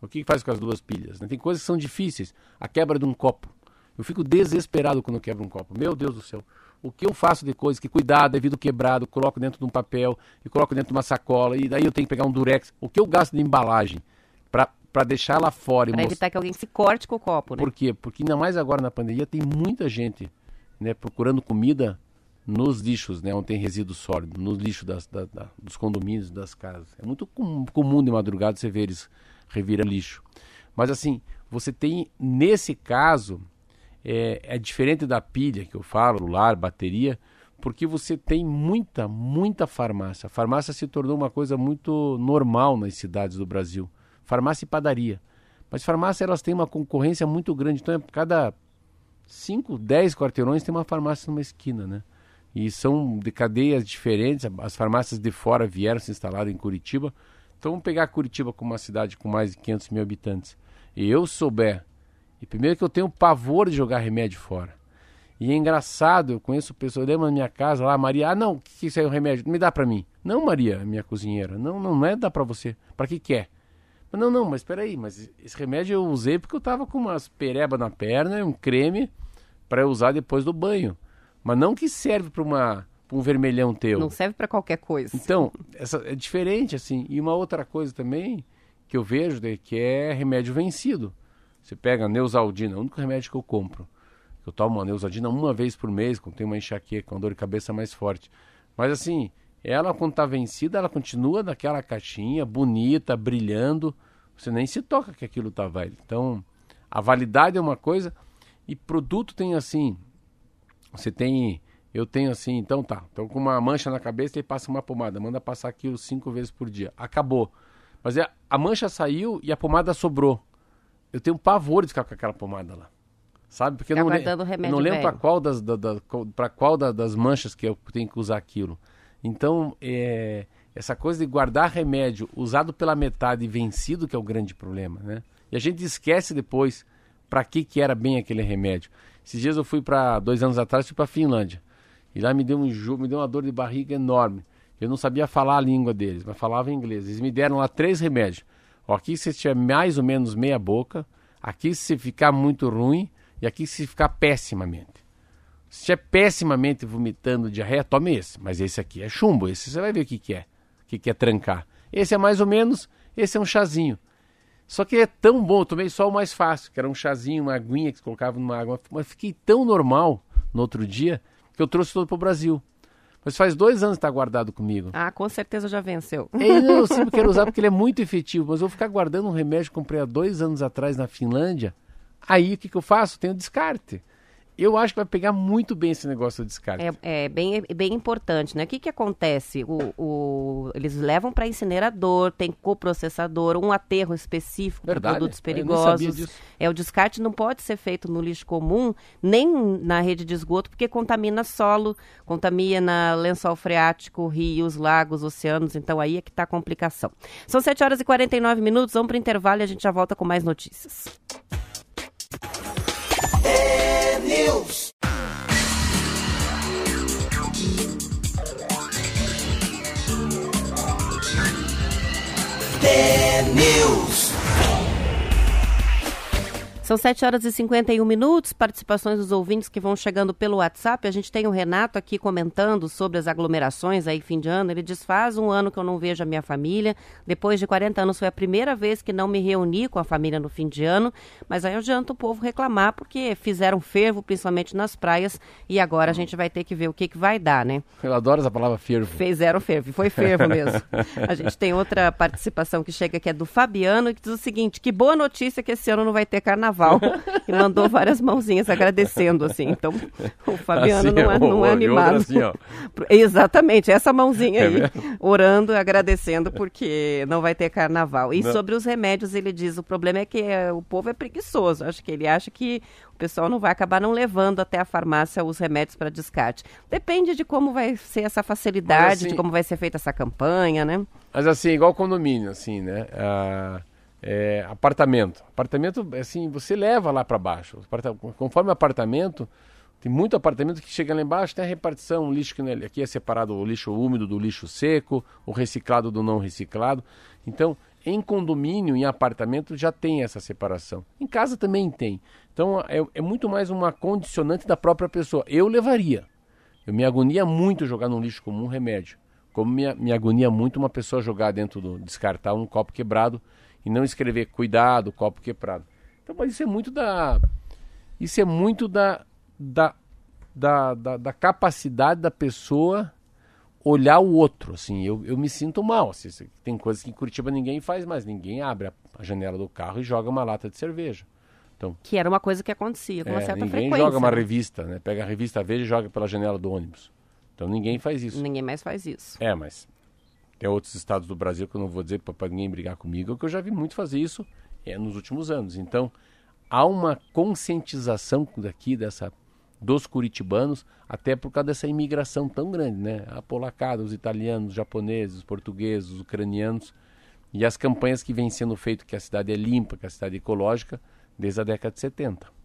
O que faz com as duas pilhas? né? Tem coisas que são difíceis. A quebra de um copo. Eu fico desesperado quando eu quebro um copo. Meu Deus do céu. O que eu faço de coisas que cuidado, é vidro quebrado, coloco dentro de um papel e coloco dentro de uma sacola e daí eu tenho que pegar um durex. O que eu gasto de embalagem para deixar lá fora Para evitar que alguém se corte com o copo, né? por quê? Porque ainda mais agora na pandemia tem muita gente né, procurando comida nos lixos, né, onde tem resíduo sólido, nos lixos das, da- da- dos condomínios, das casas. É muito com- comum de madrugada você ver eles revirando lixo. Mas assim, você tem, nesse caso, é, é diferente da pilha que eu falo, celular, bateria, porque você tem muita, muita farmácia. Farmácia se tornou uma coisa muito normal nas cidades do Brasil. Farmácia e padaria. Mas farmácia elas têm uma concorrência muito grande. Então, é cada 5, 10 quarteirões tem uma farmácia numa esquina, né? E são de cadeias diferentes. As farmácias de fora vieram se instalar em Curitiba. Então, vamos pegar Curitiba como uma cidade com mais de 500 mil habitantes. E eu souber, e primeiro que eu tenho pavor de jogar remédio fora. E é engraçado, eu conheço pessoas, eu lembro na minha casa lá, Maria, ah não, o que, que isso aí é um remédio? Me dá pra mim. Não, Maria, minha cozinheira, não, não, não é dar pra você. Pra que que é? Mas Não, não, mas peraí, mas esse remédio eu usei porque eu tava com umas pereba na perna, um creme eu usar depois do banho. Mas não que serve pra uma pra um vermelhão teu. Não serve para qualquer coisa. Então, essa é diferente assim. E uma outra coisa também que eu vejo né, que é remédio vencido. Você pega a Neusaldina, é o único remédio que eu compro. Eu tomo a Neusaldina uma vez por mês, quando tenho uma enxaqueca, uma dor de cabeça mais forte. Mas assim, ela quando está vencida, ela continua naquela caixinha, bonita, brilhando. Você nem se toca que aquilo está velho. Então, a validade é uma coisa e produto tem assim, você tem, eu tenho assim, então tá, então com uma mancha na cabeça e passa uma pomada, manda passar aquilo cinco vezes por dia, acabou. Mas é, a mancha saiu e a pomada sobrou. Eu tenho pavor de ficar com aquela pomada lá. Sabe? Porque eu não, le- não lembro para qual das, da, da, pra qual da- das manchas que eu tenho que usar aquilo. Então, é, essa coisa de guardar remédio usado pela metade e vencido que é o grande problema, né? E a gente esquece depois para que que era bem aquele remédio. Esses dias eu fui para dois anos atrás fui para Finlândia e lá me deu um me deu uma dor de barriga enorme. Eu não sabia falar a língua deles, mas falava inglês. Eles me deram lá três remédios. Aqui se tiver mais ou menos meia boca, aqui se ficar muito ruim e aqui se ficar pessimamente. Se estiver pessimamente vomitando diarreia, tome esse. Mas esse aqui é chumbo. Esse você vai ver o que, que é. O que, que é trancar. Esse é mais ou menos. Esse é um chazinho. Só que é tão bom. Eu tomei só o mais fácil, que era um chazinho, uma aguinha que você colocava numa água. Mas fiquei tão normal no outro dia que eu trouxe todo para o Brasil. Mas faz dois anos que está guardado comigo. Ah, com certeza já venceu. É, não, eu sempre quero usar porque ele é muito efetivo, mas eu vou ficar guardando um remédio que comprei há dois anos atrás na Finlândia. Aí o que, que eu faço? Tenho descarte. Eu acho que vai pegar muito bem esse negócio do descarte. É, é bem, é bem importante, né? O que, que acontece? O, o- eles levam para incinerador, tem coprocessador, um aterro específico para produtos perigosos. É, o descarte não pode ser feito no lixo comum, nem na rede de esgoto, porque contamina solo, contamina lençol freático, rios, lagos, oceanos, então aí é que está a complicação. São 7 horas e 49 minutos, vamos para o intervalo e a gente já volta com mais notícias. News. São 7 horas e 51 minutos, participações dos ouvintes que vão chegando pelo WhatsApp. A gente tem o Renato aqui comentando sobre as aglomerações aí fim de ano. Ele diz: faz um ano que eu não vejo a minha família. Depois de 40 anos foi a primeira vez que não me reuni com a família no fim de ano. Mas aí adianta o povo reclamar porque fizeram fervo, principalmente nas praias. E agora a gente vai ter que ver o que, que vai dar, né? Eu adoro essa palavra fervo. Fizeram fervo, foi fervo mesmo. A gente tem outra participação que chega que é do Fabiano, que diz o seguinte: que boa notícia que esse ano não vai ter carnaval. E mandou várias mãozinhas agradecendo, assim. Então, o Fabiano Assim, não é, ó, não é animado. assim. Exatamente, essa mãozinha É aí, mesmo? orando, agradecendo, porque não vai ter carnaval. E Não. sobre os remédios, ele diz: o problema é que eh, o povo é preguiçoso. Acho que ele acha que o pessoal não vai acabar não levando até a farmácia os remédios para descarte. Depende de como vai ser essa facilidade, assim, de como vai ser feita essa campanha, né? Mas assim, igual condomínio, assim, né? Ah, é, apartamento. Apartamento, assim, você leva lá para baixo. Conforme apartamento, tem muito apartamento que chega lá embaixo, tem a repartição, o lixo que não é- aqui é separado o lixo úmido do lixo seco, o reciclado do não reciclado. Então, em condomínio, em apartamento, já tem essa separação. Em casa também tem. Então, é, é muito mais uma condicionante da própria pessoa. Eu levaria. Eu me agonia muito jogar no lixo comum um remédio. Como me, me agonia muito uma pessoa jogar dentro do. descartar um copo quebrado e não escrever cuidado, copo quebrado. Então, mas isso é muito da. Isso é muito da. da, da, da, da capacidade da pessoa olhar o outro. Assim, eu, eu me sinto mal. Assim, se- tem coisas que em Curitiba ninguém faz mais. Ninguém abre a, a janela do carro e joga uma lata de cerveja. Então, Que era uma coisa que acontecia com uma é, certa ninguém frequência. joga uma né? revista, né? Pega a revista Veja e joga pela janela do ônibus. Então ninguém faz isso. Ninguém mais faz isso. É, mas tem outros estados do Brasil que eu não vou dizer para ninguém brigar comigo, que eu já vi muito fazer isso é, nos últimos anos. Então, há uma conscientização daqui dessa dos curitibanos, até por causa dessa imigração tão grande, né? A polacada, os italianos, os japoneses, os portugueses, os ucranianos e as campanhas que vêm sendo feitas que a cidade é limpa, que a cidade é ecológica, desde a década de 70.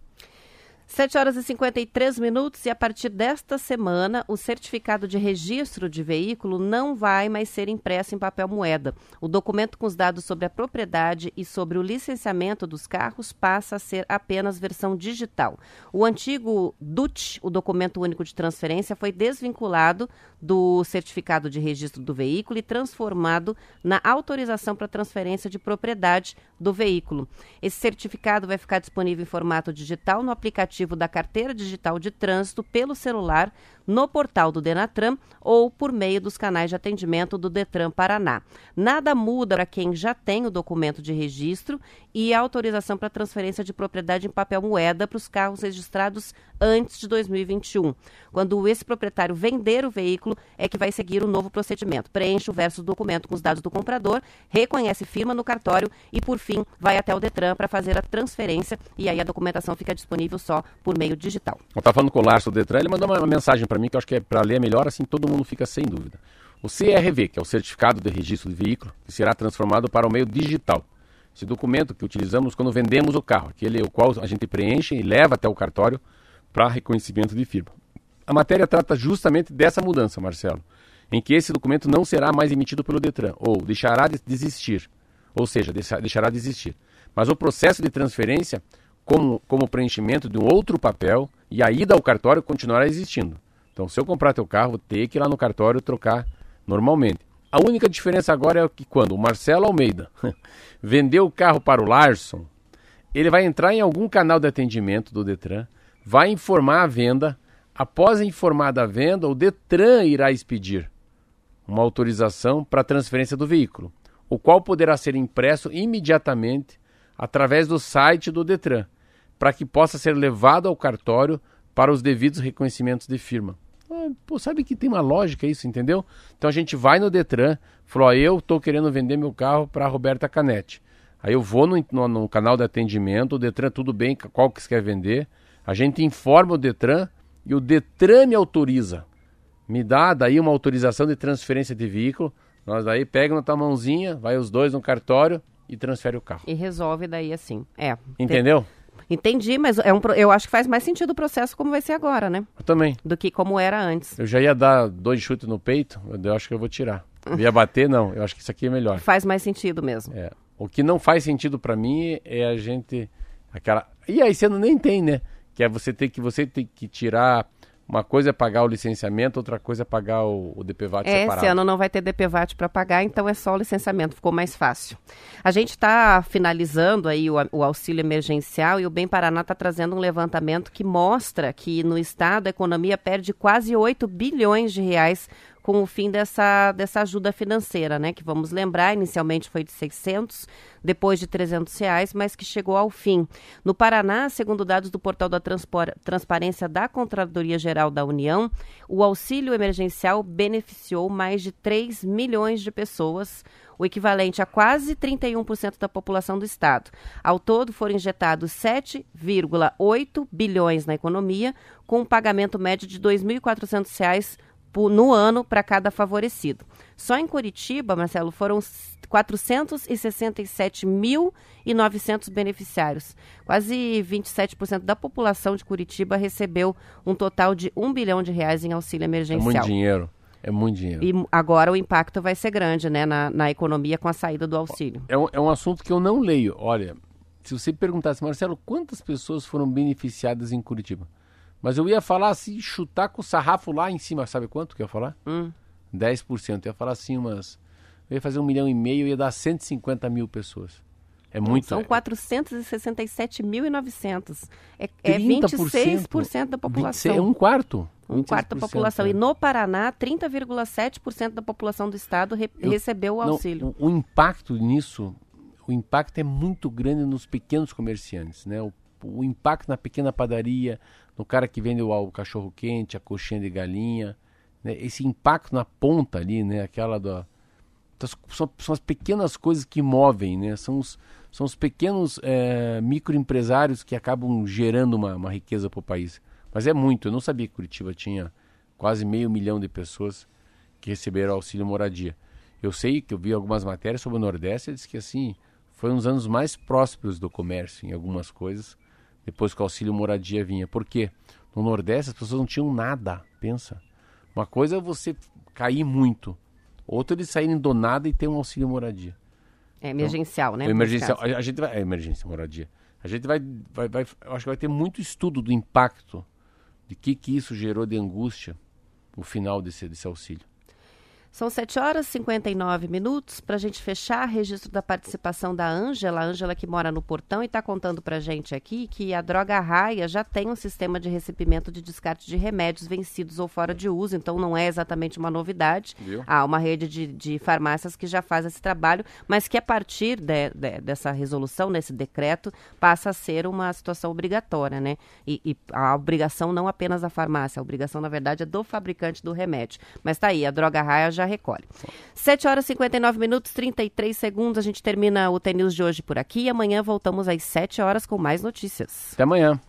7 horas e 53 minutos e a partir desta semana o certificado de registro de veículo não vai mais ser impresso em papel moeda. O documento com os dados sobre a propriedade e sobre o licenciamento dos carros passa a ser apenas versão digital. O antigo DUT, o documento único de transferência, foi desvinculado do certificado de registro do veículo e transformado na autorização para transferência de propriedade do veículo. Esse certificado vai ficar disponível em formato digital no aplicativo da Carteira Digital de Trânsito pelo celular, no portal do Denatran ou por meio dos canais de atendimento do Detran Paraná. Nada muda para quem já tem o documento de registro e a autorização para transferência de propriedade em papel moeda para os carros registrados antes de 2021. Quando esse proprietário vender o veículo, é que vai seguir o novo procedimento. Preenche o verso do documento com os dados do comprador, reconhece firma no cartório e, por fim, vai até o Detran para fazer a transferência e aí a documentação fica disponível só por meio digital. Eu estava falando com o Lárcio do Detran, ele mandou uma mensagem para mim que eu acho que é para ler melhor, assim todo mundo fica sem dúvida. O CRV, que é o Certificado de Registro de Veículo, que será transformado para o meio digital. Esse documento que utilizamos quando vendemos o carro, aquele o qual a gente preenche e leva até o cartório para reconhecimento de firma. A matéria trata justamente dessa mudança, Marcelo, em que esse documento não será mais emitido pelo Detran, ou deixará de existir, ou seja, deixa- deixará de existir. Mas o processo de transferência, como, como preenchimento de um outro papel, e a ida ao cartório continuará existindo. Então, se eu comprar teu carro, vou ter que ir lá no cartório trocar normalmente. A única diferença agora é que quando o Marcelo Almeida vendeu o carro para o Larson, ele vai entrar em algum canal de atendimento do Detran, vai informar a venda. Após informar da venda, o Detran irá expedir uma autorização para a transferência do veículo, o qual poderá ser impresso imediatamente através do site do Detran, para que possa ser levado ao cartório para os devidos reconhecimentos de firma. Ah, Pô, sabe que tem uma lógica isso, entendeu? Então a gente vai no Detran, falou, ó, eu estou querendo vender meu carro para Roberta Canetti. Aí eu vou no, no- no canal de atendimento, o Detran, tudo bem, qual que você quer vender? A gente informa o Detran e o Detran me autoriza. Me dá daí uma autorização de transferência de veículo. Nós daí pega na tua mãozinha, vai os dois no cartório e transfere o carro. E resolve daí assim. É. Entendeu? Entendi, mas é um, eu acho que faz mais sentido o processo como vai ser agora, né? Eu também. Do que como era antes. Eu já ia dar dois chutes no peito, eu acho que eu vou tirar. Eu ia bater, não. Eu acho que isso aqui é melhor. Faz mais sentido mesmo. É. O que não faz sentido pra mim é a gente aquela e aí você não nem tem, né? Que é você ter que você tem que tirar uma coisa é pagar o licenciamento, outra coisa é pagar o, o DPVAT É, separado. esse ano não vai ter DPVAT para pagar, então é só o licenciamento, ficou mais fácil. A gente está finalizando aí o, o auxílio emergencial e o Bem Paraná está trazendo um levantamento que mostra que no estado a economia perde quase 8 bilhões de reais com o fim dessa, dessa ajuda financeira, né? Que vamos lembrar, inicialmente foi de 600, depois de 300 reais, mas que chegou ao fim. No Paraná, segundo dados do portal da Transparência da Contradoria Geral da União, o auxílio emergencial beneficiou mais de 3 milhões de pessoas, o equivalente a quase 31% da população do estado. Ao todo, foram injetados 7,8 bilhões na economia, com um pagamento médio de 2.400 reais po- no ano para cada favorecido. Só em Curitiba, Marcelo, foram 467.900 beneficiários. Quase 27% da população de Curitiba recebeu um total de 1 bilhão de reais em auxílio É emergencial. muito dinheiro. É muito dinheiro. E agora o impacto vai ser grande, né, na, na economia com a saída do auxílio. É, um, é um assunto que eu não leio. Olha, se você perguntasse, Marcelo, quantas pessoas foram beneficiadas em Curitiba? Mas eu ia falar assim, chutar com o sarrafo lá em cima, sabe quanto que eu ia falar? Hum. 10%. Eu ia falar assim umas... Eu ia fazer um milhão e meio, ia dar 150 mil pessoas. É muito... São é- 467.900. É, é 30%, 26% da população. É um quarto. Um quarto da 26%, população. é. E no Paraná, 30,7% da população do estado re- Eu- recebeu o Não, auxílio. o, o impacto nisso, o impacto é muito grande nos pequenos comerciantes, né? O, o impacto na pequena padaria, no cara que vende o, cachorro quente, a coxinha de galinha, né? Esse impacto na ponta ali, né? Aquela da são, são as pequenas coisas que movem, né? São os, são os pequenos eh, microempresários que acabam gerando uma, uma riqueza para o país. Mas é muito. Eu não sabia que Curitiba tinha quase meio milhão de pessoas que receberam auxílio moradia. Eu sei que eu vi algumas matérias sobre o Nordeste e disse que assim foi um dos anos mais prósperos do comércio em algumas coisas depois que o auxílio moradia vinha. Por quê? No Nordeste as pessoas não tinham nada, pensa. Uma coisa é você cair muito, outra é eles saírem do nada e ter um auxílio moradia. É emergencial, né? O nesse emergencial, a, a gente vai, é emergência moradia. A gente vai, vai, vai, eu acho que vai ter muito estudo do impacto de que que isso gerou de angústia no final desse, desse auxílio. São 7 horas e 59 minutos. Para a gente fechar, registro da participação da Ângela. A Ângela que mora no Portão e está contando para a gente aqui que a droga raia já tem um sistema de recebimento de descarte de remédios vencidos ou fora de uso, então não é exatamente uma novidade. Viu? Há uma rede de, de farmácias que já faz esse trabalho, mas que a partir de- de- dessa resolução, nesse decreto, passa a ser uma situação obrigatória, né? E, e a obrigação não apenas da farmácia, a obrigação, na verdade, é do fabricante do remédio. Mas tá aí, a droga raia já recolhe. 7 horas e 59 minutos, 33 segundos. A gente termina o TNews de hoje por aqui e amanhã voltamos às 7 horas com mais notícias. Até amanhã.